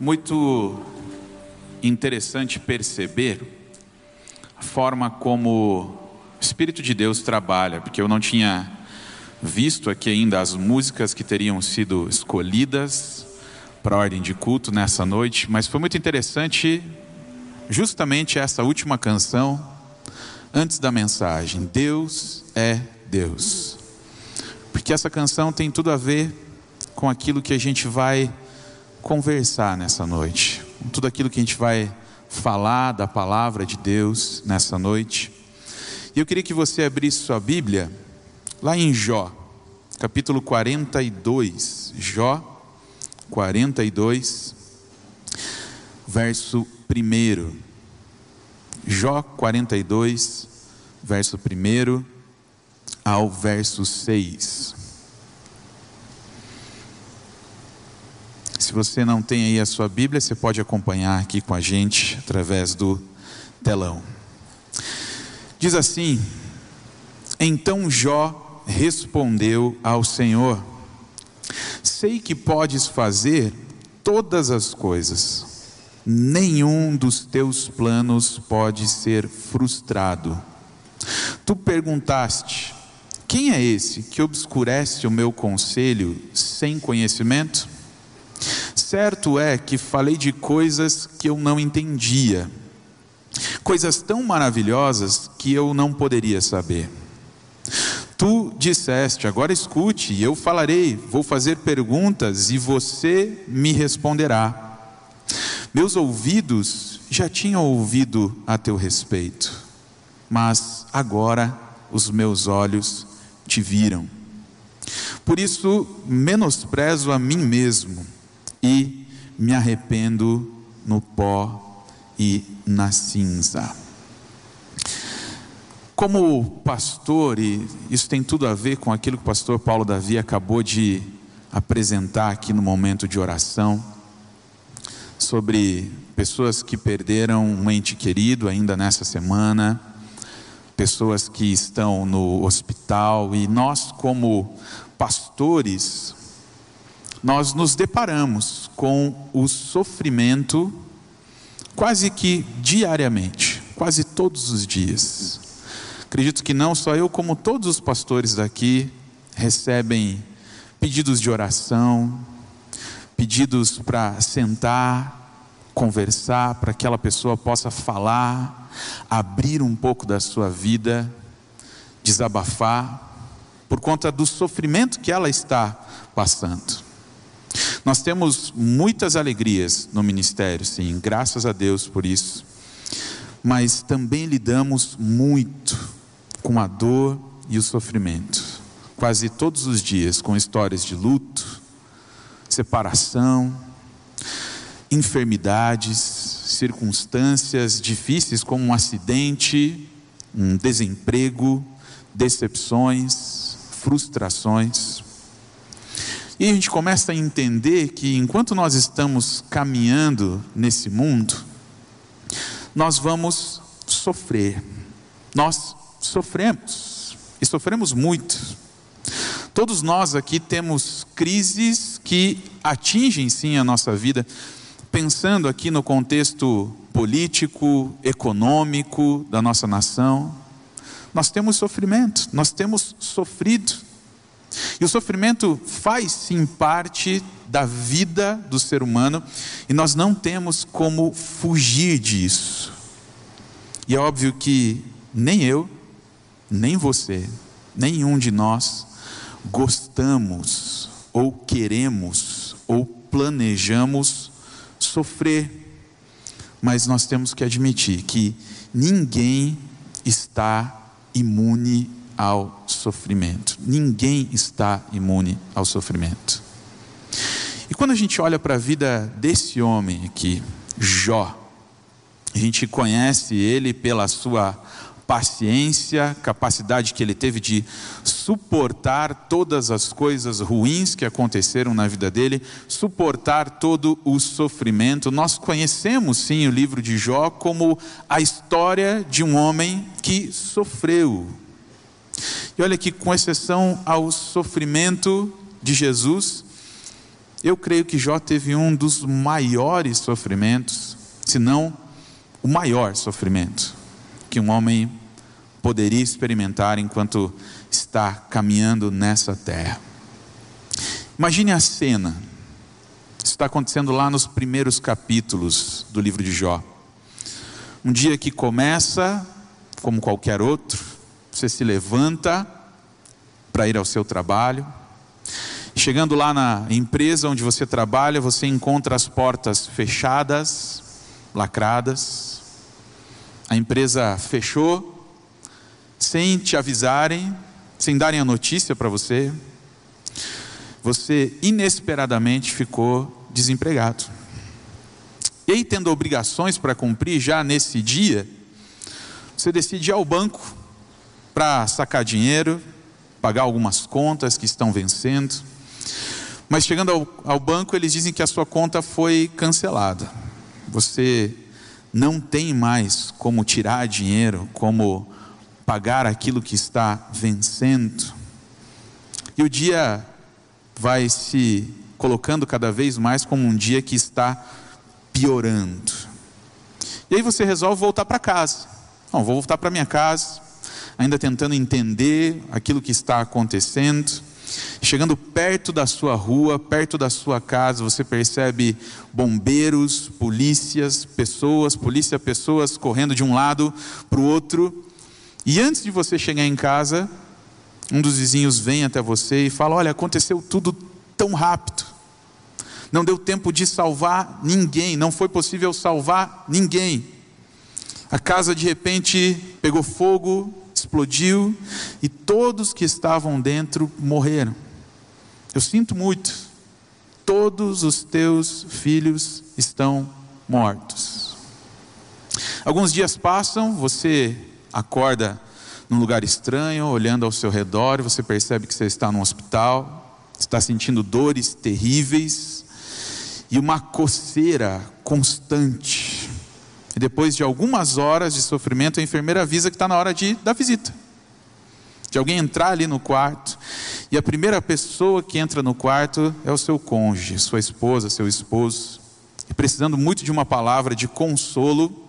muito interessante perceber a forma como o Espírito de Deus trabalha, porque eu não tinha visto aqui ainda as músicas que teriam sido escolhidas para a ordem de culto nessa noite, mas foi muito interessante justamente essa última canção antes da mensagem. Deus é Deus. Porque essa canção tem tudo a ver com aquilo que a gente vai conversar nessa noite, tudo aquilo que a gente vai falar da palavra de Deus nessa noite. E eu queria que você abrisse sua Bíblia lá em Jó, capítulo 42. Jó 42, verso 1. Jó 42, verso 1 ao verso 6. Se você não tem aí a sua Bíblia, você pode acompanhar aqui com a gente através do telão. Diz assim: Então Jó respondeu ao Senhor: Sei que podes fazer todas as coisas, nenhum dos teus planos pode ser frustrado. Tu perguntaste: Quem é esse que obscurece o meu conselho sem conhecimento? Certo é que falei de coisas que eu não entendia, coisas tão maravilhosas que eu não poderia saber. Tu disseste, agora escute, e eu falarei, vou fazer perguntas e você me responderá. Meus ouvidos já tinham ouvido a teu respeito, mas agora os meus olhos te viram. Por isso, menosprezo a mim mesmo e me arrependo no pó e na cinza. Como pastor, e isso tem tudo a ver com aquilo que o pastor Paulo Davi acabou de apresentar aqui no momento de oração, sobre pessoas que perderam um ente querido ainda nessa semana, pessoas que estão no hospital, e nós, como pastores, nós nos deparamos com o sofrimento quase que diariamente, quase todos os dias. Acredito que não só eu, como todos os pastores daqui recebem pedidos de oração, pedidos para sentar, conversar, para que aquela pessoa possa falar, abrir um pouco da sua vida, desabafar, por conta do sofrimento que ela está passando. Nós temos muitas alegrias no ministério, sim, graças a Deus por isso. Mas também lidamos muito com a dor e o sofrimento, quase todos os dias, com histórias de luto, separação, enfermidades, circunstâncias difíceis como um acidente, um desemprego, decepções, frustrações. E a gente começa a entender que enquanto nós estamos caminhando nesse mundo, nós vamos sofrer. Nós sofremos, e sofremos muito. Todos nós aqui temos crises que atingem sim a nossa vida, pensando aqui no contexto político, econômico da nossa nação. Nós temos sofrimento, nós temos sofrido. E o sofrimento faz sim parte da vida do ser humano e nós não temos como fugir disso. E é óbvio que nem eu, nem você, nenhum de nós gostamos ou queremos ou planejamos sofrer. Mas nós temos que admitir que ninguém está imune ao sofrimento. Ninguém está imune ao sofrimento. E quando a gente olha para a vida desse homem aqui, Jó, a gente conhece ele pela sua paciência, capacidade que ele teve de suportar todas as coisas ruins que aconteceram na vida dele, suportar todo o sofrimento. Nós conhecemos sim o livro de Jó como a história de um homem que sofreu, e olha que, com exceção ao sofrimento de Jesus, eu creio que Jó teve um dos maiores sofrimentos, se não o maior sofrimento que um homem poderia experimentar enquanto está caminhando nessa terra. Imagine a cena. Isso está acontecendo lá nos primeiros capítulos do livro de Jó. Um dia que começa, como qualquer outro, você se levanta para ir ao seu trabalho. Chegando lá na empresa onde você trabalha, você encontra as portas fechadas, lacradas. A empresa fechou, sem te avisarem, sem darem a notícia para você. Você inesperadamente ficou desempregado. E aí, tendo obrigações para cumprir já nesse dia, você decide ir ao banco para sacar dinheiro, pagar algumas contas que estão vencendo. Mas chegando ao, ao, banco, eles dizem que a sua conta foi cancelada. Você não tem mais como tirar dinheiro, como pagar aquilo que está vencendo. E o dia vai se colocando cada vez mais como um dia que está piorando. E aí você resolve voltar para casa. Não, vou voltar para minha casa, ainda tentando entender aquilo que está acontecendo. Chegando perto da sua rua, perto da sua casa, você percebe bombeiros, polícias, pessoas, polícia, pessoas correndo de um lado para o outro. E antes de você chegar em casa, um dos vizinhos vem até você e fala: Olha, aconteceu tudo tão rápido. Não deu tempo de salvar ninguém, não foi possível salvar ninguém. A casa de repente pegou fogo, explodiu e todos que estavam dentro morreram. Eu sinto muito, todos os teus filhos estão mortos. Alguns dias passam, você acorda num lugar estranho, olhando ao seu redor, você percebe que você está num hospital, está sentindo dores terríveis e uma coceira constante depois de algumas horas de sofrimento, a enfermeira avisa que está na hora de da visita. De alguém entrar ali no quarto. E a primeira pessoa que entra no quarto é o seu cônjuge, sua esposa, seu esposo. E precisando muito de uma palavra de consolo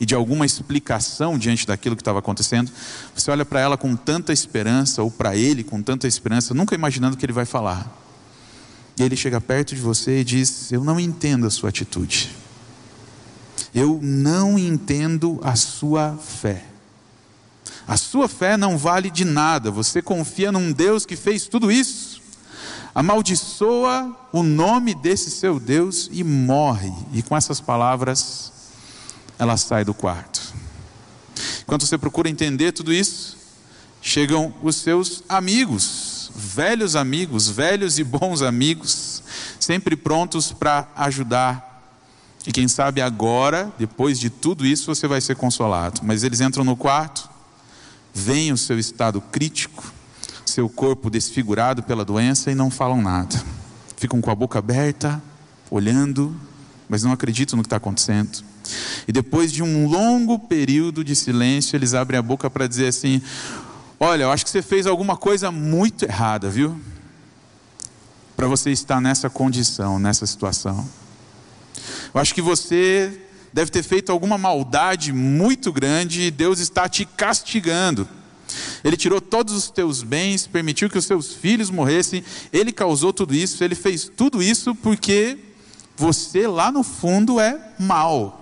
e de alguma explicação diante daquilo que estava acontecendo, você olha para ela com tanta esperança, ou para ele com tanta esperança, nunca imaginando o que ele vai falar. E ele chega perto de você e diz: Eu não entendo a sua atitude. Eu não entendo a sua fé. A sua fé não vale de nada. Você confia num Deus que fez tudo isso. Amaldiçoa o nome desse seu Deus e morre. E com essas palavras, ela sai do quarto. Enquanto você procura entender tudo isso, chegam os seus amigos, velhos amigos, velhos e bons amigos, sempre prontos para ajudar e quem sabe agora, depois de tudo isso, você vai ser consolado. Mas eles entram no quarto, veem o seu estado crítico, seu corpo desfigurado pela doença e não falam nada. Ficam com a boca aberta, olhando, mas não acreditam no que está acontecendo. E depois de um longo período de silêncio, eles abrem a boca para dizer assim: Olha, eu acho que você fez alguma coisa muito errada, viu? Para você estar nessa condição, nessa situação. Eu acho que você deve ter feito alguma maldade muito grande e Deus está te castigando. Ele tirou todos os teus bens, permitiu que os seus filhos morressem, ele causou tudo isso, ele fez tudo isso porque você lá no fundo é mal.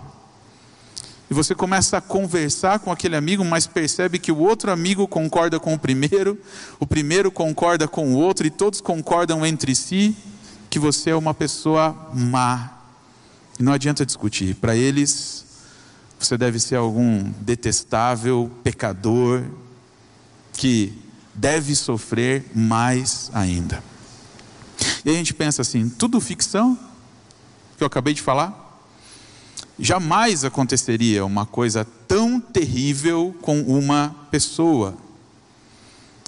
E você começa a conversar com aquele amigo, mas percebe que o outro amigo concorda com o primeiro, o primeiro concorda com o outro, e todos concordam entre si que você é uma pessoa má. E não adianta discutir. Para eles, você deve ser algum detestável pecador que deve sofrer mais ainda. E a gente pensa assim: tudo ficção que eu acabei de falar? Jamais aconteceria uma coisa tão terrível com uma pessoa.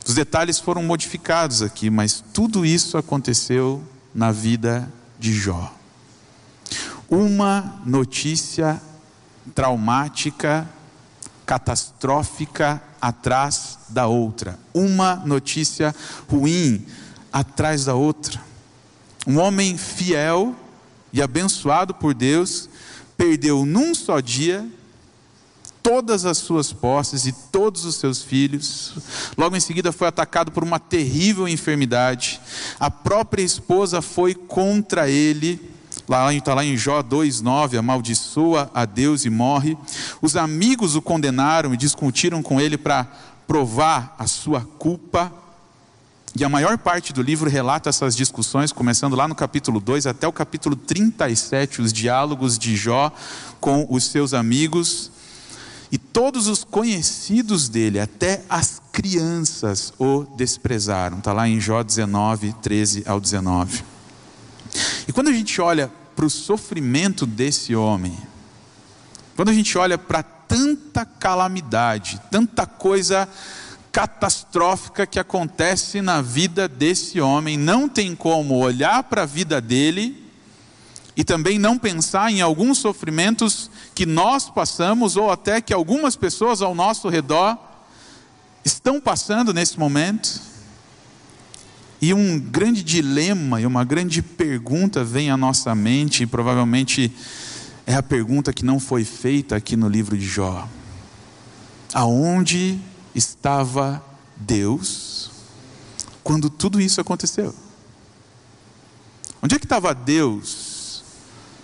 Os detalhes foram modificados aqui, mas tudo isso aconteceu na vida de Jó uma notícia traumática, catastrófica atrás da outra, uma notícia ruim atrás da outra. Um homem fiel e abençoado por Deus, perdeu num só dia todas as suas posses e todos os seus filhos. Logo em seguida foi atacado por uma terrível enfermidade. A própria esposa foi contra ele. Lá está lá em Jó 2,9, amaldiçoa a Deus e morre. Os amigos o condenaram e discutiram com ele para provar a sua culpa. E a maior parte do livro relata essas discussões, começando lá no capítulo 2 até o capítulo 37, os diálogos de Jó com os seus amigos. E todos os conhecidos dele, até as crianças, o desprezaram. Está lá em Jó 19, 13 ao 19. E quando a gente olha para o sofrimento desse homem, quando a gente olha para tanta calamidade, tanta coisa catastrófica que acontece na vida desse homem, não tem como olhar para a vida dele e também não pensar em alguns sofrimentos que nós passamos ou até que algumas pessoas ao nosso redor estão passando nesse momento. E um grande dilema e uma grande pergunta vem à nossa mente, e provavelmente é a pergunta que não foi feita aqui no livro de Jó: Aonde estava Deus quando tudo isso aconteceu? Onde é que estava Deus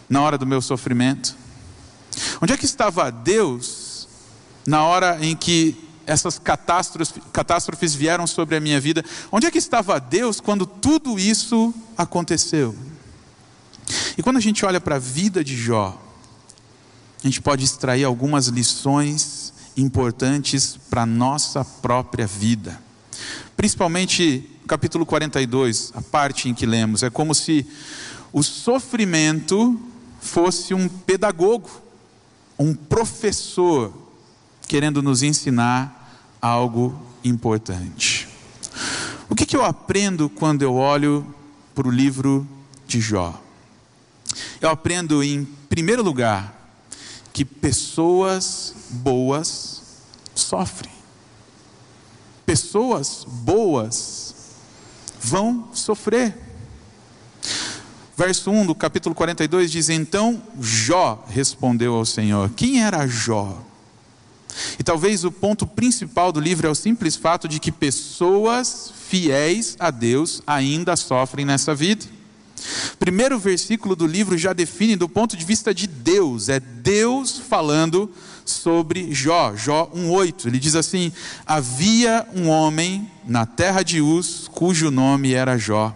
na hora do meu sofrimento? Onde é que estava Deus na hora em que essas catástrofes, catástrofes vieram sobre a minha vida? Onde é que estava Deus quando tudo isso aconteceu? E quando a gente olha para a vida de Jó, a gente pode extrair algumas lições importantes para a nossa própria vida. Principalmente capítulo 42, a parte em que lemos, é como se o sofrimento fosse um pedagogo, um professor querendo nos ensinar algo importante. O que, que eu aprendo quando eu olho para o livro de Jó? Eu aprendo, em primeiro lugar, que pessoas boas sofrem. Pessoas boas vão sofrer. Verso 1 do capítulo 42 diz: Então Jó respondeu ao Senhor. Quem era Jó? E talvez o ponto principal do livro é o simples fato de que pessoas fiéis a Deus ainda sofrem nessa vida. Primeiro versículo do livro já define do ponto de vista de Deus, é Deus falando sobre Jó, Jó 1:8. Ele diz assim: Havia um homem na terra de Uz, cujo nome era Jó,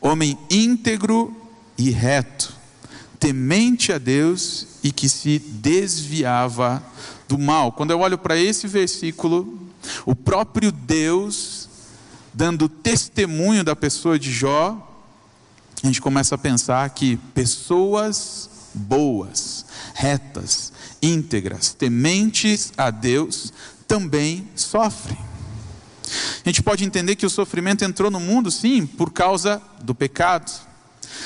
homem íntegro e reto, temente a Deus e que se desviava do mal. Quando eu olho para esse versículo, o próprio Deus dando testemunho da pessoa de Jó, a gente começa a pensar que pessoas boas, retas, íntegras, tementes a Deus, também sofrem. A gente pode entender que o sofrimento entrou no mundo, sim, por causa do pecado.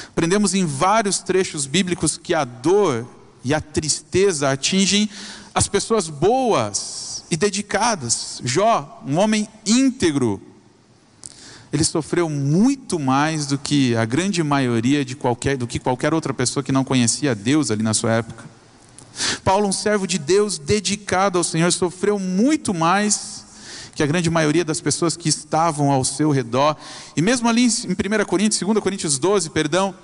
Aprendemos em vários trechos bíblicos que a dor e a tristeza atingem as pessoas boas e dedicadas. Jó, um homem íntegro, ele sofreu muito mais do que a grande maioria de qualquer, do que qualquer outra pessoa que não conhecia Deus ali na sua época. Paulo, um servo de Deus dedicado ao Senhor, sofreu muito mais que a grande maioria das pessoas que estavam ao seu redor. E mesmo ali em 1 Coríntios, 2 Coríntios 12, perdão,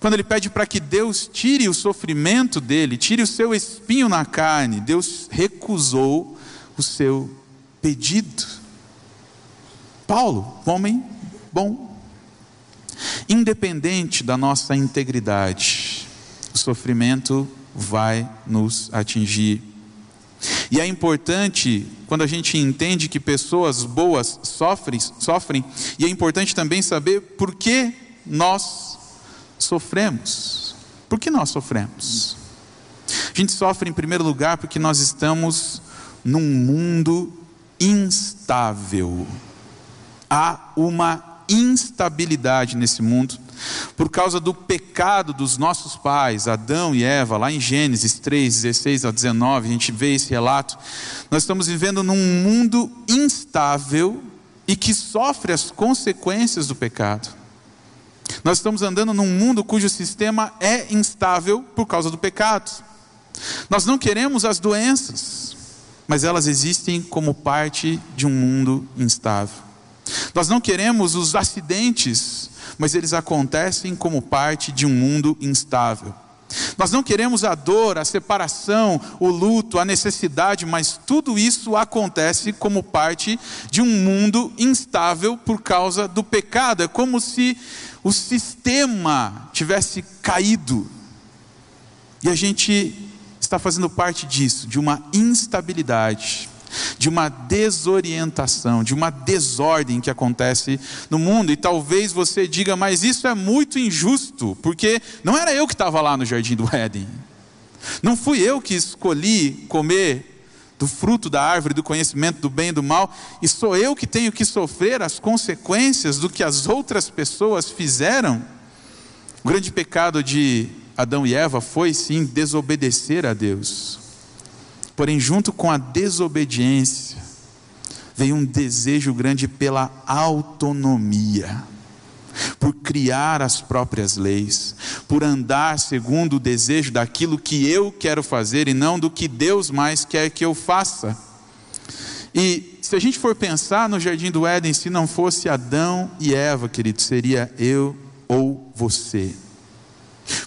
quando ele pede para que Deus tire o sofrimento dele, tire o seu espinho na carne, Deus recusou o seu pedido. Paulo, homem bom. Independente da nossa integridade, o sofrimento vai nos atingir. E é importante, quando a gente entende que pessoas boas sofrem, sofrem, e é importante também saber por que nós sofremos. Por que nós sofremos? A gente sofre em primeiro lugar porque nós estamos num mundo instável há uma instabilidade nesse mundo por causa do pecado dos nossos pais, Adão e Eva, lá em Gênesis 3, 16 a 19, a gente vê esse relato. Nós estamos vivendo num mundo instável e que sofre as consequências do pecado. Nós estamos andando num mundo cujo sistema é instável por causa do pecado. Nós não queremos as doenças, mas elas existem como parte de um mundo instável. Nós não queremos os acidentes, mas eles acontecem como parte de um mundo instável. Nós não queremos a dor, a separação, o luto, a necessidade, mas tudo isso acontece como parte de um mundo instável por causa do pecado. É como se o sistema tivesse caído. E a gente está fazendo parte disso, de uma instabilidade de uma desorientação, de uma desordem que acontece no mundo. E talvez você diga, mas isso é muito injusto, porque não era eu que estava lá no jardim do Éden. Não fui eu que escolhi comer do fruto da árvore do conhecimento do bem e do mal, e sou eu que tenho que sofrer as consequências do que as outras pessoas fizeram. O grande pecado de Adão e Eva foi sim desobedecer a Deus. Porém, junto com a desobediência, veio um desejo grande pela autonomia, por criar as próprias leis, por andar segundo o desejo daquilo que eu quero fazer e não do que Deus mais quer que eu faça. E se a gente for pensar no jardim do Éden, se não fosse Adão e Eva, querido, seria eu ou você.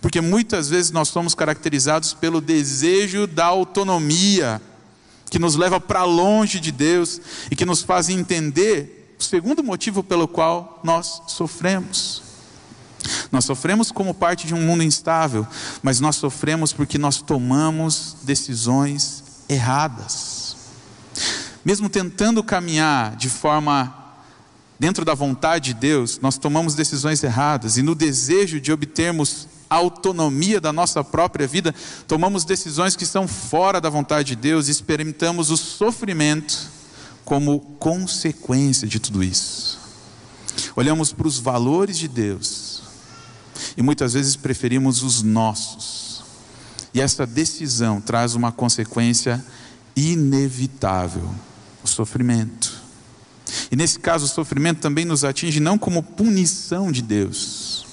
Porque muitas vezes nós somos caracterizados pelo desejo da autonomia, que nos leva para longe de Deus e que nos faz entender o segundo motivo pelo qual nós sofremos. Nós sofremos como parte de um mundo instável, mas nós sofremos porque nós tomamos decisões erradas. Mesmo tentando caminhar de forma dentro da vontade de Deus, nós tomamos decisões erradas e no desejo de obtermos autonomia da nossa própria vida, tomamos decisões que são fora da vontade de Deus e experimentamos o sofrimento como consequência de tudo isso. Olhamos para os valores de Deus e muitas vezes preferimos os nossos. E essa decisão traz uma consequência inevitável: o sofrimento. E nesse caso, o sofrimento também nos atinge não como punição de Deus,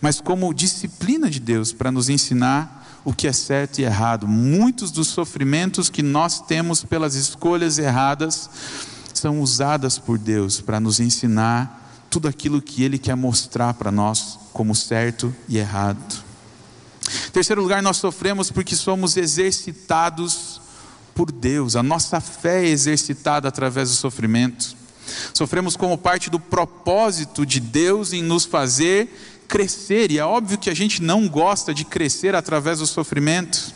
mas como disciplina de Deus para nos ensinar o que é certo e errado. Muitos dos sofrimentos que nós temos pelas escolhas erradas são usadas por Deus para nos ensinar tudo aquilo que Ele quer mostrar para nós como certo e errado. Em terceiro lugar, nós sofremos porque somos exercitados por Deus, a nossa fé é exercitada através do sofrimento. Sofremos como parte do propósito de Deus em nos fazer crescer, e é óbvio que a gente não gosta de crescer através do sofrimento.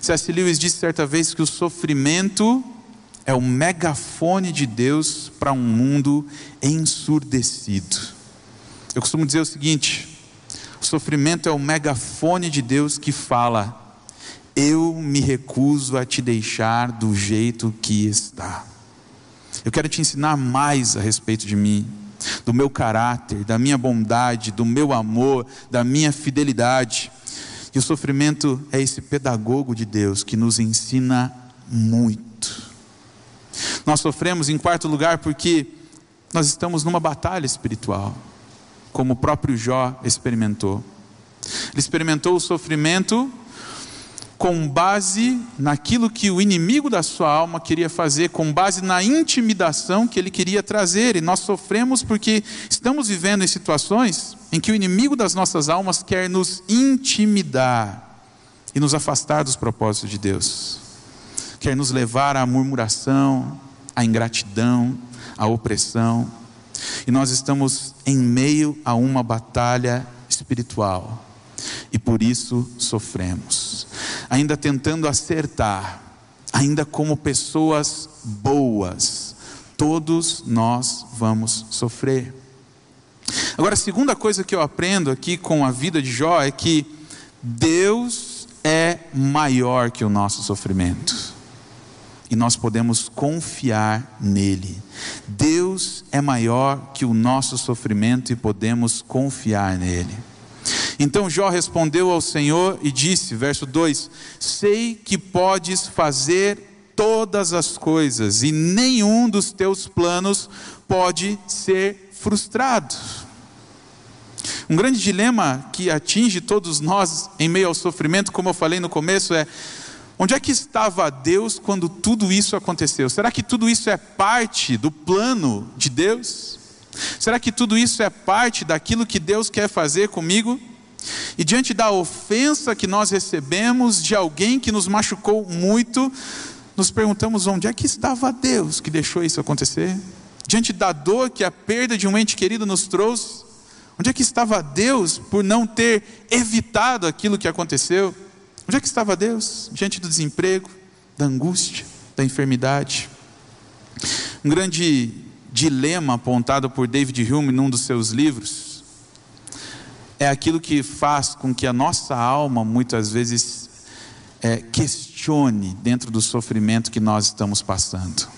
C.S. Lewis disse certa vez que o sofrimento é o megafone de Deus para um mundo ensurdecido. Eu costumo dizer o seguinte: o sofrimento é o megafone de Deus que fala, eu me recuso a te deixar do jeito que está. Eu quero te ensinar mais a respeito de mim do meu caráter, da minha bondade, do meu amor, da minha fidelidade. E o sofrimento é esse pedagogo de Deus que nos ensina muito. Nós sofremos em quarto lugar porque nós estamos numa batalha espiritual, como o próprio Jó experimentou. Ele experimentou o sofrimento com base naquilo que o inimigo da sua alma queria fazer, com base na intimidação que ele queria trazer. E nós sofremos porque estamos vivendo em situações em que o inimigo das nossas almas quer nos intimidar e nos afastar dos propósitos de Deus, quer nos levar à murmuração, à ingratidão, à opressão. E nós estamos em meio a uma batalha espiritual e por isso sofremos. Ainda tentando acertar, ainda como pessoas boas, todos nós vamos sofrer. Agora, a segunda coisa que eu aprendo aqui com a vida de Jó é que Deus é maior que o nosso sofrimento. E nós podemos confiar nele. Deus é maior que o nosso sofrimento e podemos confiar nele. Então Jó respondeu ao Senhor e disse, verso 2: Sei que podes fazer todas as coisas e nenhum dos teus planos pode ser frustrado. Um grande dilema que atinge todos nós em meio ao sofrimento, como eu falei no começo, é: onde é que estava Deus quando tudo isso aconteceu? Será que tudo isso é parte do plano de Deus? Será que tudo isso é parte daquilo que Deus quer fazer comigo? E diante da ofensa que nós recebemos de alguém que nos machucou muito, nos perguntamos onde é que estava Deus que deixou isso acontecer? Diante da dor que a perda de um ente querido nos trouxe, onde é que estava Deus por não ter evitado aquilo que aconteceu? Onde é que estava Deus diante do desemprego, da angústia, da enfermidade? Um grande dilema apontado por David Hume num dos seus livros é aquilo que faz com que a nossa alma muitas vezes é, questione dentro do sofrimento que nós estamos passando.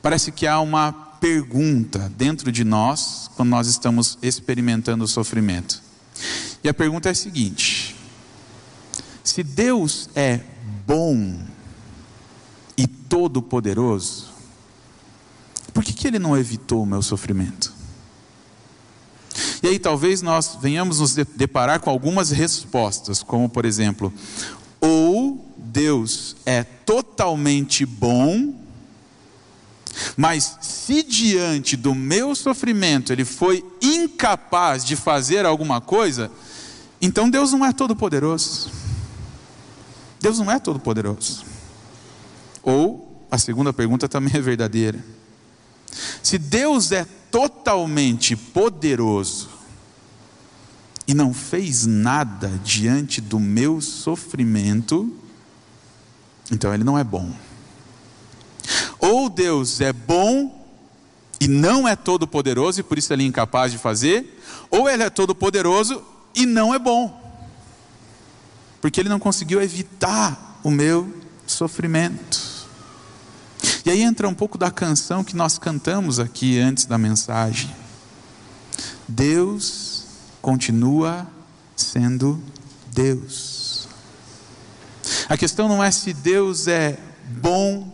Parece que há uma pergunta dentro de nós quando nós estamos experimentando o sofrimento. E a pergunta é a seguinte: se Deus é bom e todo-poderoso, por que, que Ele não evitou o meu sofrimento? E aí talvez nós venhamos nos deparar com algumas respostas, como por exemplo, ou Deus é totalmente bom, mas se diante do meu sofrimento ele foi incapaz de fazer alguma coisa, então Deus não é todo poderoso. Deus não é todo poderoso. Ou a segunda pergunta também é verdadeira. Se Deus é totalmente poderoso e não fez nada diante do meu sofrimento, então Ele não é bom. Ou Deus é bom e não é todo poderoso e por isso Ele é incapaz de fazer, ou Ele é todo poderoso e não é bom, porque Ele não conseguiu evitar o meu sofrimento. E aí entra um pouco da canção que nós cantamos aqui antes da mensagem. Deus continua sendo Deus. A questão não é se Deus é bom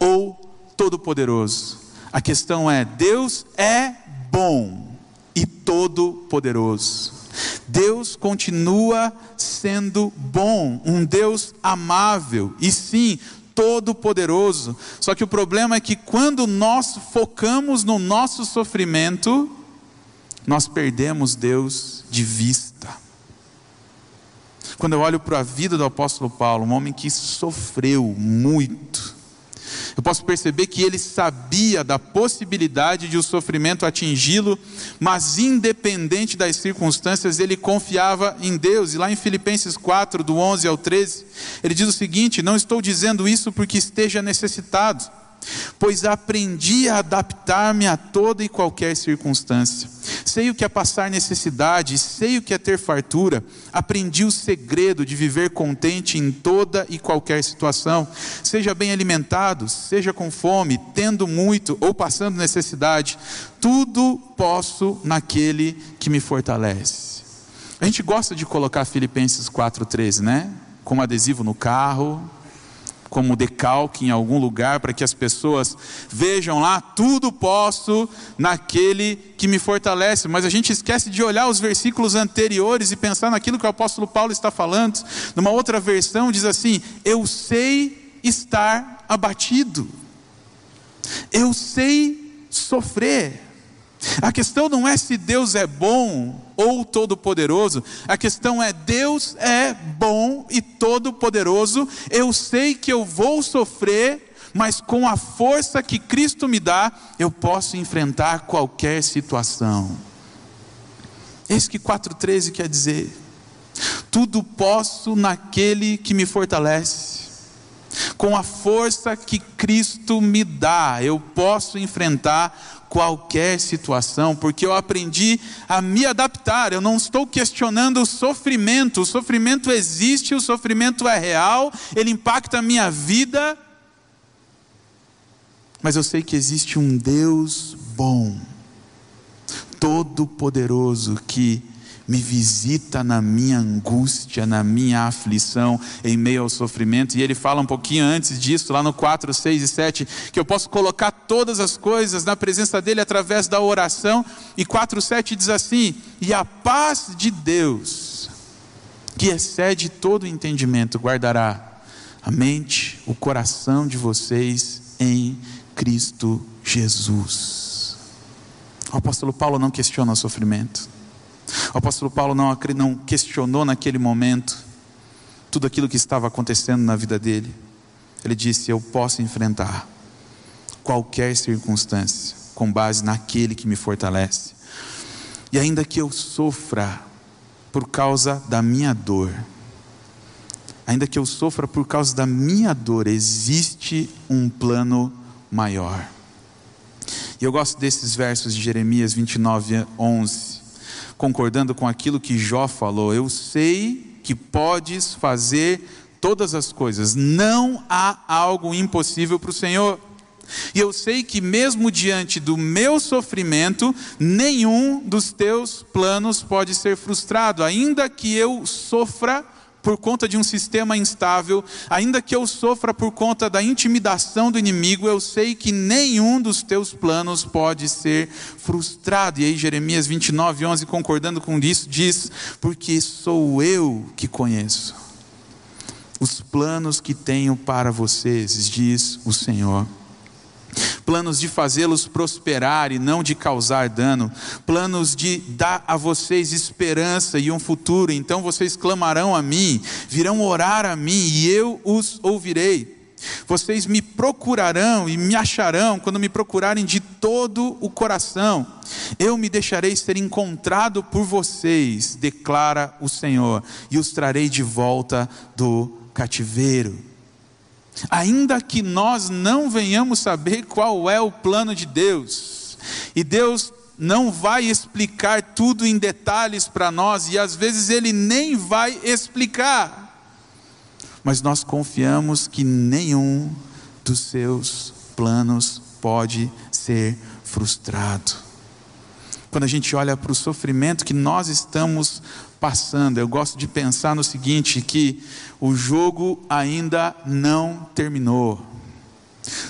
ou todo-poderoso. A questão é: Deus é bom e todo-poderoso. Deus continua sendo bom, um Deus amável e sim todo-poderoso. Só que o problema é que quando nós focamos no nosso sofrimento, nós perdemos Deus de vista. Quando eu olho para a vida do apóstolo Paulo, um homem que sofreu muito, eu posso perceber que ele sabia da possibilidade de o sofrimento atingi-lo, mas independente das circunstâncias, ele confiava em Deus. E lá em Filipenses 4, do 11 ao 13, ele diz o seguinte: Não estou dizendo isso porque esteja necessitado pois aprendi a adaptar-me a toda e qualquer circunstância. Sei o que é passar necessidade, sei o que é ter fartura, aprendi o segredo de viver contente em toda e qualquer situação, seja bem alimentado, seja com fome, tendo muito ou passando necessidade, tudo posso naquele que me fortalece. A gente gosta de colocar Filipenses 4,13, né? Como adesivo no carro, como decalque em algum lugar para que as pessoas vejam lá, tudo posso naquele que me fortalece. Mas a gente esquece de olhar os versículos anteriores e pensar naquilo que o apóstolo Paulo está falando. Numa outra versão diz assim: Eu sei estar abatido. Eu sei sofrer. A questão não é se Deus é bom ou todo-poderoso, a questão é: Deus é bom e todo-poderoso, eu sei que eu vou sofrer, mas com a força que Cristo me dá, eu posso enfrentar qualquer situação. Eis que 4,13 quer dizer: tudo posso naquele que me fortalece. Com a força que Cristo me dá, eu posso enfrentar qualquer situação, porque eu aprendi a me adaptar. Eu não estou questionando o sofrimento. O sofrimento existe, o sofrimento é real, ele impacta a minha vida. Mas eu sei que existe um Deus bom, todo-poderoso, que me visita na minha angústia, na minha aflição, em meio ao sofrimento. E ele fala um pouquinho antes disso, lá no 4, 6 e 7, que eu posso colocar todas as coisas na presença dele através da oração. E 4, 7 diz assim: E a paz de Deus, que excede todo entendimento, guardará a mente, o coração de vocês em Cristo Jesus. O apóstolo Paulo não questiona o sofrimento. O apóstolo Paulo não, não questionou naquele momento tudo aquilo que estava acontecendo na vida dele. Ele disse: Eu posso enfrentar qualquer circunstância com base naquele que me fortalece. E ainda que eu sofra por causa da minha dor, ainda que eu sofra por causa da minha dor, existe um plano maior. E eu gosto desses versos de Jeremias 29, 11, concordando com aquilo que Jó falou. Eu sei que podes fazer todas as coisas, não há algo impossível para o Senhor. E eu sei que, mesmo diante do meu sofrimento, nenhum dos teus planos pode ser frustrado, ainda que eu sofra por conta de um sistema instável, ainda que eu sofra por conta da intimidação do inimigo, eu sei que nenhum dos teus planos pode ser frustrado. E aí, Jeremias 29, 11, concordando com isso, diz: Porque sou eu que conheço os planos que tenho para vocês, diz o Senhor planos de fazê-los prosperar e não de causar dano, planos de dar a vocês esperança e um futuro. Então vocês clamarão a mim, virão orar a mim e eu os ouvirei. Vocês me procurarão e me acharão quando me procurarem de todo o coração. Eu me deixarei ser encontrado por vocês, declara o Senhor, e os trarei de volta do cativeiro. Ainda que nós não venhamos saber qual é o plano de Deus, e Deus não vai explicar tudo em detalhes para nós, e às vezes Ele nem vai explicar, mas nós confiamos que nenhum dos seus planos pode ser frustrado. Quando a gente olha para o sofrimento que nós estamos passando. Eu gosto de pensar no seguinte: que o jogo ainda não terminou.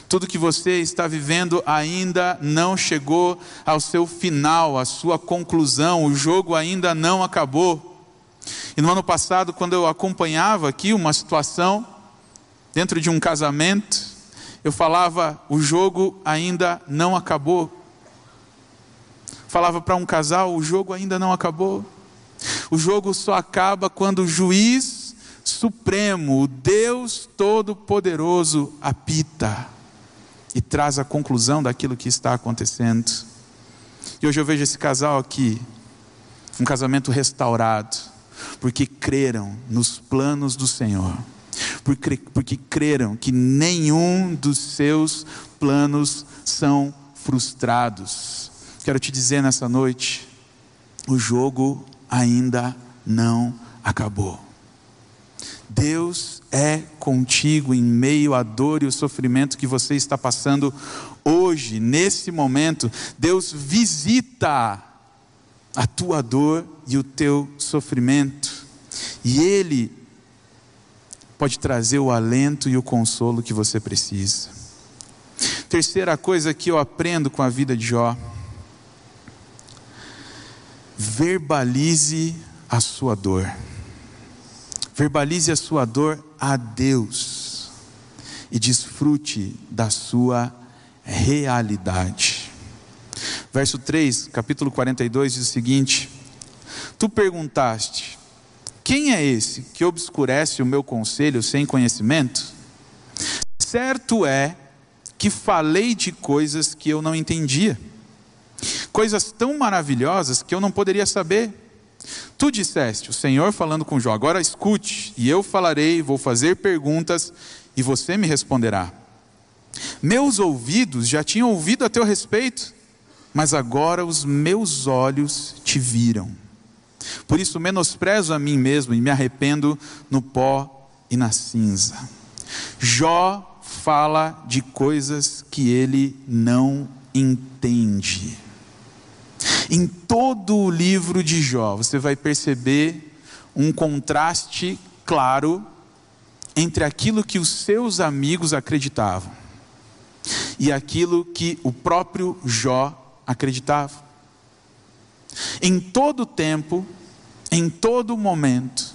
Tudo que você está vivendo ainda não chegou ao seu final, à sua conclusão, o jogo ainda não acabou. E no ano passado, quando eu acompanhava aqui uma situação dentro de um casamento, eu falava: o jogo ainda não acabou. Falava para um casal: o jogo ainda não acabou. O jogo só acaba quando o juiz supremo, o Deus Todo-Poderoso, apita e traz a conclusão daquilo que está acontecendo. E hoje eu vejo esse casal aqui, um casamento restaurado, porque creram nos planos do Senhor, porque, porque creram que nenhum dos seus planos são frustrados. Quero te dizer nessa noite, o jogo ainda não acabou. Deus é contigo em meio à dor e o sofrimento que você está passando hoje, nesse momento. Deus visita a tua dor e o teu sofrimento, e Ele pode trazer o alento e o consolo que você precisa. Terceira coisa que eu aprendo com a vida de Jó verbalize a sua dor. Verbalize a sua dor a Deus e desfrute da sua realidade. Verso 3, capítulo 42 diz o seguinte: Tu perguntaste: Quem é esse que obscurece o meu conselho sem conhecimento? Certo é que falei de coisas que eu não entendia coisas tão maravilhosas que eu não poderia saber. Tu disseste, o Senhor falando com Jó, agora escute, e eu falarei, vou fazer perguntas, e você me responderá. Meus ouvidos já tinham ouvido a teu respeito, mas agora os meus olhos te viram. Por isso menosprezo a mim mesmo e me arrependo no pó e na cinza. Jó fala de coisas que ele não entende. Em todo o livro de Jó, você vai perceber um contraste claro entre aquilo que os seus amigos acreditavam e aquilo que o próprio Jó acreditava. Em todo tempo, em todo momento,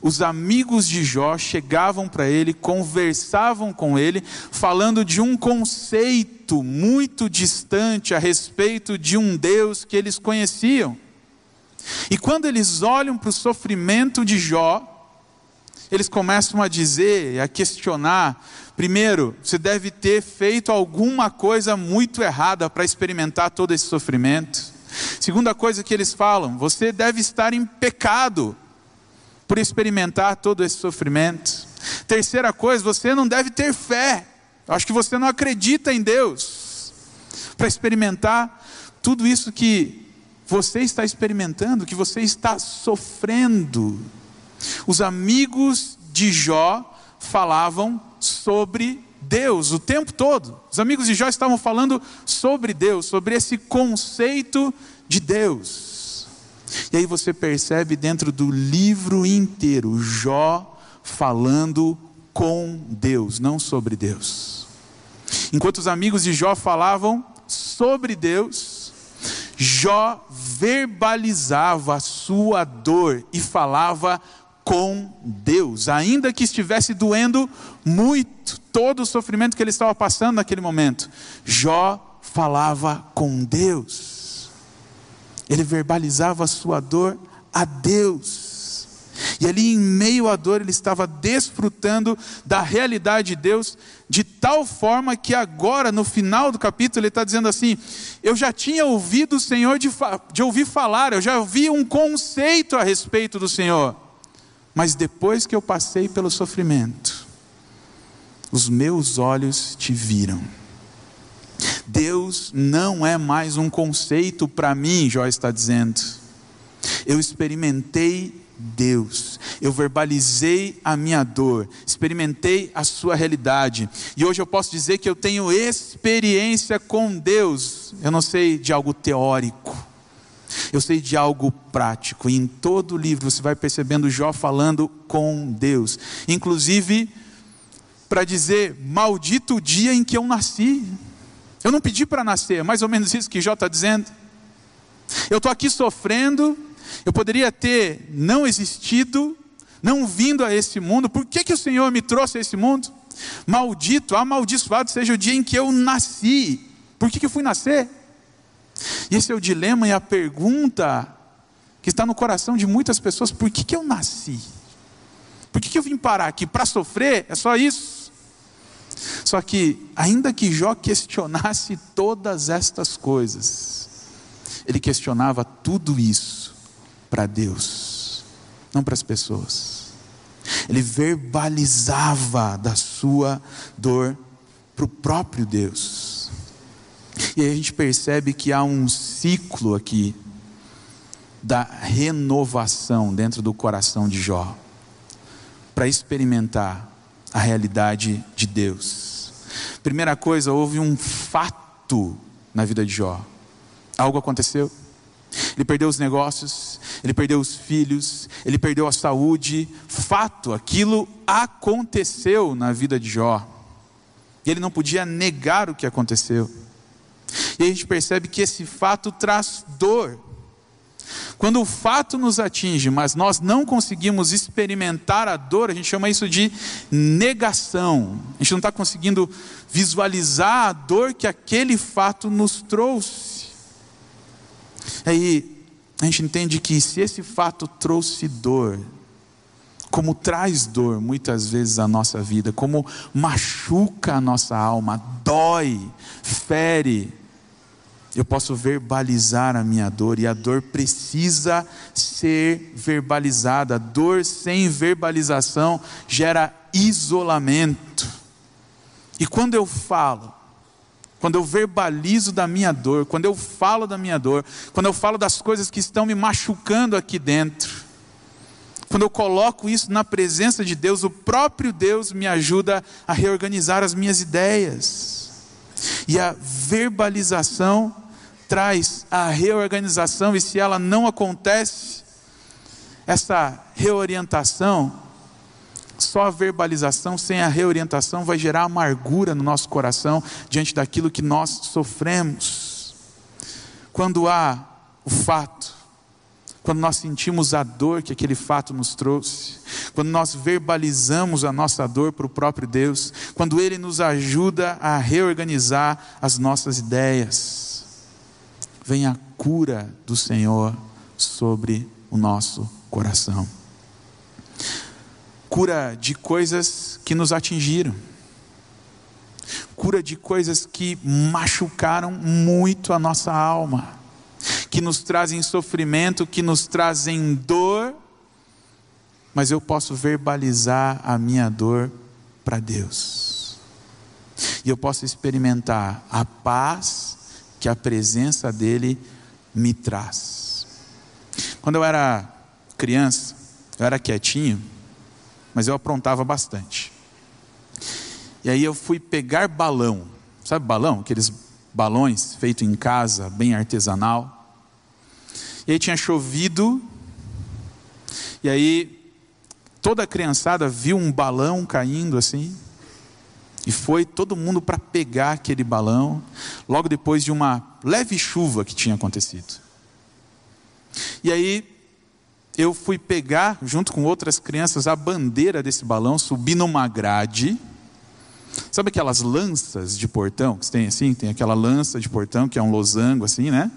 os amigos de Jó chegavam para ele, conversavam com ele, falando de um conceito muito distante a respeito de um Deus que eles conheciam. E quando eles olham para o sofrimento de Jó, eles começam a dizer, a questionar: primeiro, você deve ter feito alguma coisa muito errada para experimentar todo esse sofrimento. Segunda coisa que eles falam, você deve estar em pecado por experimentar todo esse sofrimento. Terceira coisa, você não deve ter fé. Acho que você não acredita em Deus para experimentar tudo isso que você está experimentando, que você está sofrendo. Os amigos de Jó falavam sobre Deus o tempo todo. Os amigos de Jó estavam falando sobre Deus, sobre esse conceito de Deus. E aí você percebe dentro do livro inteiro Jó falando com Deus, não sobre Deus. Enquanto os amigos de Jó falavam sobre Deus, Jó verbalizava a sua dor e falava com Deus, ainda que estivesse doendo muito todo o sofrimento que ele estava passando naquele momento. Jó falava com Deus, ele verbalizava a sua dor a Deus. E ali em meio à dor ele estava desfrutando da realidade de Deus de tal forma que agora no final do capítulo ele está dizendo assim: eu já tinha ouvido o Senhor de, de ouvir falar, eu já ouvi um conceito a respeito do Senhor. Mas depois que eu passei pelo sofrimento, os meus olhos te viram. Deus não é mais um conceito para mim, Jó está dizendo. Eu experimentei Deus, eu verbalizei a minha dor, experimentei a sua realidade, e hoje eu posso dizer que eu tenho experiência com Deus. Eu não sei de algo teórico, eu sei de algo prático, e em todo o livro você vai percebendo Jó falando com Deus, inclusive para dizer: Maldito o dia em que eu nasci. Eu não pedi para nascer, é mais ou menos isso que Jó está dizendo. Eu estou aqui sofrendo, eu poderia ter não existido, não vindo a esse mundo, por que, que o Senhor me trouxe a esse mundo? Maldito, amaldiçoado seja o dia em que eu nasci, por que, que eu fui nascer? E esse é o dilema e a pergunta que está no coração de muitas pessoas: por que, que eu nasci? Por que, que eu vim parar aqui? Para sofrer? É só isso? Só que, ainda que Jó questionasse todas estas coisas, ele questionava tudo isso para Deus, não para as pessoas. Ele verbalizava da sua dor para o próprio Deus. E aí a gente percebe que há um ciclo aqui da renovação dentro do coração de Jó, para experimentar a realidade de Deus. Primeira coisa, houve um fato na vida de Jó. Algo aconteceu. Ele perdeu os negócios, ele perdeu os filhos, ele perdeu a saúde. Fato, aquilo aconteceu na vida de Jó. E ele não podia negar o que aconteceu. E a gente percebe que esse fato traz dor. Quando o fato nos atinge, mas nós não conseguimos experimentar a dor, a gente chama isso de negação. A gente não está conseguindo visualizar a dor que aquele fato nos trouxe. Aí a gente entende que se esse fato trouxe dor, como traz dor muitas vezes à nossa vida, como machuca a nossa alma, dói, fere, eu posso verbalizar a minha dor e a dor precisa ser verbalizada. Dor sem verbalização gera isolamento. E quando eu falo, quando eu verbalizo da minha dor, quando eu falo da minha dor, quando eu falo das coisas que estão me machucando aqui dentro, quando eu coloco isso na presença de Deus, o próprio Deus me ajuda a reorganizar as minhas ideias. E a verbalização traz a reorganização, e se ela não acontece, essa reorientação, só a verbalização sem a reorientação vai gerar amargura no nosso coração diante daquilo que nós sofremos. Quando há o fato, quando nós sentimos a dor que aquele fato nos trouxe, quando nós verbalizamos a nossa dor para o próprio Deus, quando Ele nos ajuda a reorganizar as nossas ideias, vem a cura do Senhor sobre o nosso coração. Cura de coisas que nos atingiram, cura de coisas que machucaram muito a nossa alma, que nos trazem sofrimento, que nos trazem dor mas eu posso verbalizar a minha dor para Deus. E eu posso experimentar a paz que a presença dEle me traz. Quando eu era criança, eu era quietinho, mas eu aprontava bastante. E aí eu fui pegar balão, sabe balão? Aqueles balões feitos em casa, bem artesanal. E aí tinha chovido, e aí toda a criançada viu um balão caindo assim. E foi todo mundo para pegar aquele balão, logo depois de uma leve chuva que tinha acontecido. E aí eu fui pegar, junto com outras crianças, a bandeira desse balão, subi numa grade. Sabe aquelas lanças de portão que tem assim? Tem aquela lança de portão que é um losango assim, né?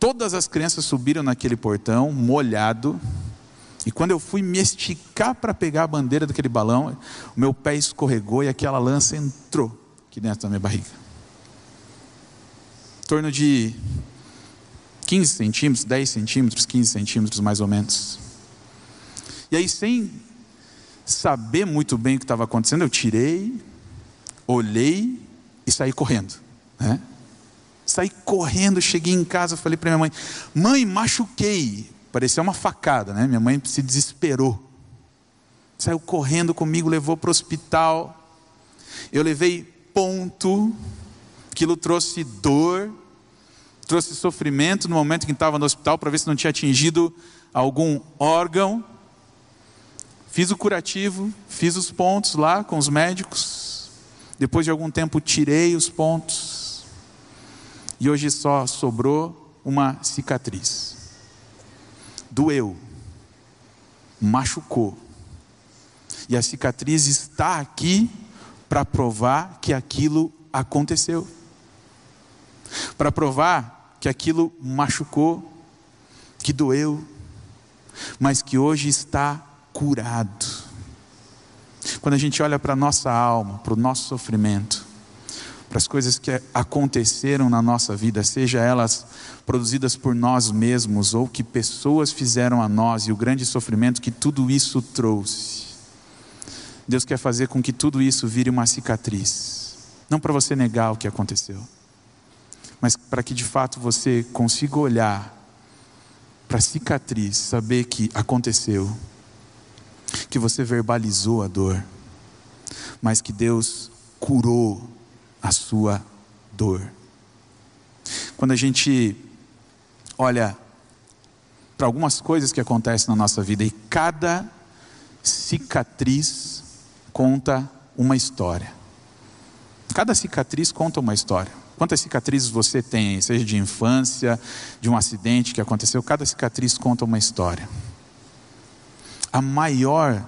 Todas as crianças subiram naquele portão, molhado, e quando eu fui me esticar para pegar a bandeira daquele balão, o meu pé escorregou e aquela lança entrou aqui dentro da minha barriga. Em torno de 15 centímetros, 10 centímetros, 15 centímetros mais ou menos. E aí, sem saber muito bem o que estava acontecendo, eu tirei, olhei e saí correndo. Né? Saí correndo, cheguei em casa, falei para minha mãe: Mãe, machuquei. Parecia uma facada, né? Minha mãe se desesperou. Saiu correndo comigo, levou para o hospital. Eu levei ponto. Aquilo trouxe dor, trouxe sofrimento no momento que estava no hospital para ver se não tinha atingido algum órgão. Fiz o curativo, fiz os pontos lá com os médicos. Depois de algum tempo tirei os pontos. E hoje só sobrou uma cicatriz doeu, machucou. E a cicatriz está aqui para provar que aquilo aconteceu. Para provar que aquilo machucou, que doeu, mas que hoje está curado. Quando a gente olha para a nossa alma, para o nosso sofrimento, para as coisas que aconteceram na nossa vida, seja elas produzidas por nós mesmos ou que pessoas fizeram a nós e o grande sofrimento que tudo isso trouxe. Deus quer fazer com que tudo isso vire uma cicatriz, não para você negar o que aconteceu, mas para que de fato você consiga olhar para a cicatriz, saber que aconteceu, que você verbalizou a dor, mas que Deus curou a sua dor. Quando a gente olha para algumas coisas que acontecem na nossa vida e cada cicatriz conta uma história. Cada cicatriz conta uma história. Quantas cicatrizes você tem, seja de infância, de um acidente que aconteceu, cada cicatriz conta uma história. A maior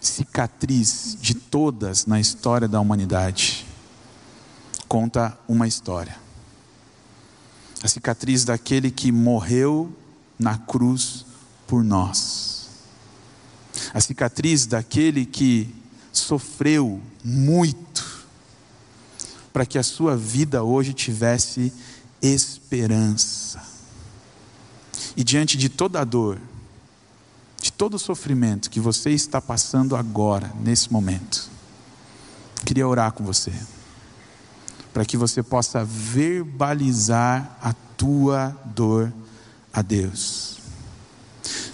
cicatriz de todas na história da humanidade conta uma história. A cicatriz daquele que morreu na cruz por nós. A cicatriz daquele que sofreu muito para que a sua vida hoje tivesse esperança. E diante de toda a dor, de todo o sofrimento que você está passando agora, nesse momento, queria orar com você para que você possa verbalizar a tua dor a Deus.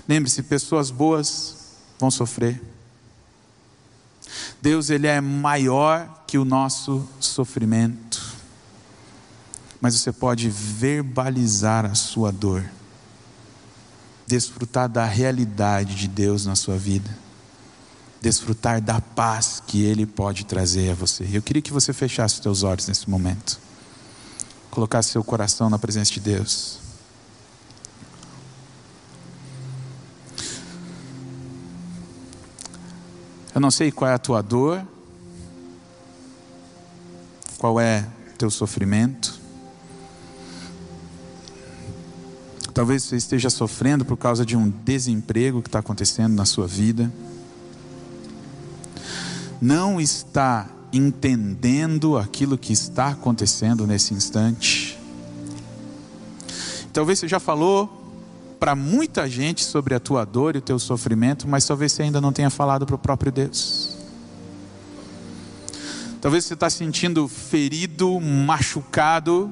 Lembre-se, pessoas boas vão sofrer. Deus ele é maior que o nosso sofrimento. mas você pode verbalizar a sua dor, desfrutar da realidade de Deus na sua vida, desfrutar da paz que Ele pode trazer a você. Eu queria que você fechasse os seus olhos nesse momento, colocasse seu coração na presença de Deus. Eu não sei qual é a tua dor, qual é teu sofrimento. Talvez você esteja sofrendo por causa de um desemprego que está acontecendo na sua vida. Não está entendendo aquilo que está acontecendo nesse instante. Talvez você já falou para muita gente sobre a tua dor e o teu sofrimento, mas talvez você ainda não tenha falado para o próprio Deus. Talvez você está sentindo ferido, machucado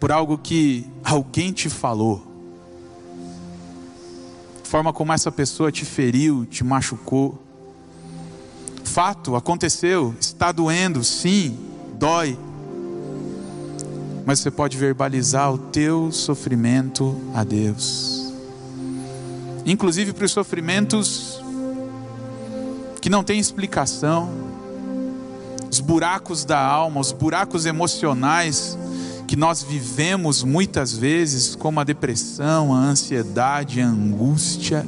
por algo que alguém te falou. A forma como essa pessoa te feriu, te machucou. Fato, aconteceu, está doendo, sim, dói mas você pode verbalizar o teu sofrimento a Deus. Inclusive para os sofrimentos que não têm explicação, os buracos da alma, os buracos emocionais que nós vivemos muitas vezes, como a depressão, a ansiedade, a angústia.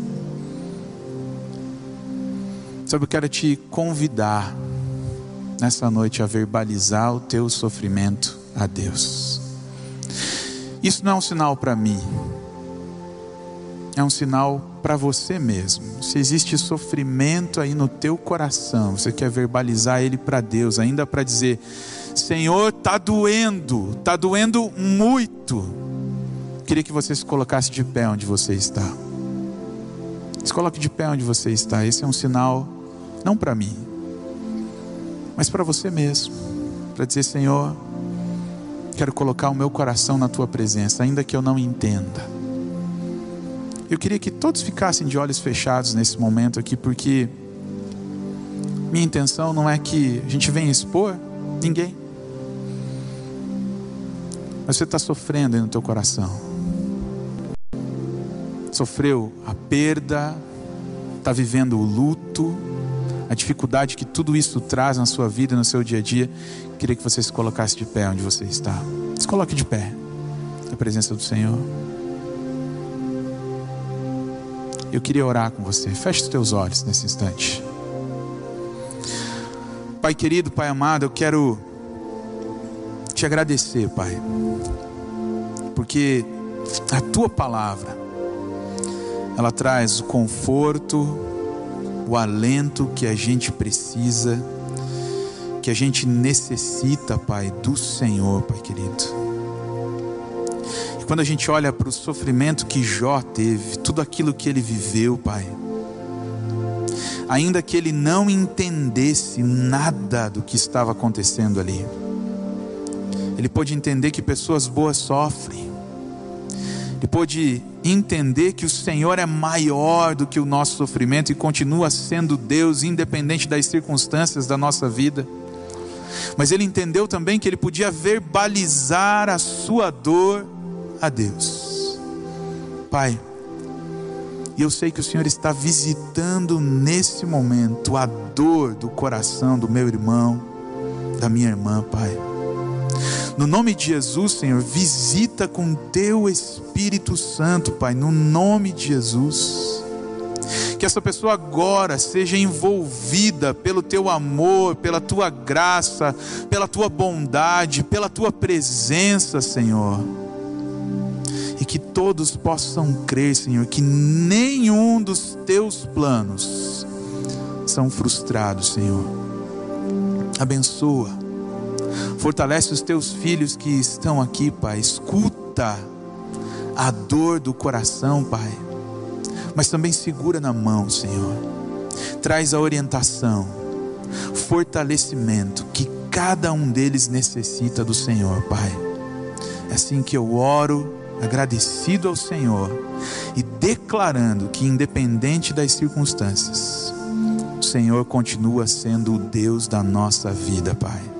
Sabe, eu quero te convidar nessa noite a verbalizar o teu sofrimento a Deus. Isso não é um sinal para mim, é um sinal para você mesmo. Se existe sofrimento aí no teu coração, você quer verbalizar ele para Deus, ainda para dizer: Senhor, está doendo, está doendo muito. Queria que você se colocasse de pé onde você está. Se coloque de pé onde você está. Esse é um sinal, não para mim, mas para você mesmo. Para dizer: Senhor, quero colocar o meu coração na tua presença, ainda que eu não entenda. Eu queria que todos ficassem de olhos fechados nesse momento aqui, porque minha intenção não é que a gente venha expor ninguém. Mas você está sofrendo aí no teu coração. Sofreu a perda, está vivendo o luto, a dificuldade que tudo isso traz na sua vida, no seu dia a dia. Queria que você se colocasse de pé onde você está. Se coloque de pé, na presença do Senhor. Eu queria orar com você. Feche os teus olhos nesse instante. Pai querido, Pai amado, eu quero te agradecer, Pai, porque a tua palavra, ela traz o conforto, o alento que a gente precisa, que a gente necessita, Pai, do Senhor, Pai querido. E quando a gente olha para o sofrimento que Jó teve, tudo aquilo que ele viveu, Pai, ainda que ele não entendesse nada do que estava acontecendo ali, ele pôde entender que pessoas boas sofrem, ele pôde entender que o Senhor é maior do que o nosso sofrimento e continua sendo Deus, independente das circunstâncias da nossa vida. Mas ele entendeu também que ele podia verbalizar a sua dor a Deus. Pai, e eu sei que o Senhor está visitando nesse momento a dor do coração do meu irmão, da minha irmã, Pai. No nome de Jesus, Senhor, visita com teu Espírito Santo, Pai, no nome de Jesus. Que essa pessoa agora seja envolvida pelo teu amor, pela tua graça, pela tua bondade, pela tua presença, Senhor. E que todos possam crer, Senhor, que nenhum dos teus planos são frustrados, Senhor. Abençoa Fortalece os teus filhos que estão aqui, Pai. Escuta a dor do coração, Pai. Mas também segura na mão, Senhor. Traz a orientação, fortalecimento que cada um deles necessita do Senhor, Pai. É assim que eu oro, agradecido ao Senhor e declarando que, independente das circunstâncias, o Senhor continua sendo o Deus da nossa vida, Pai.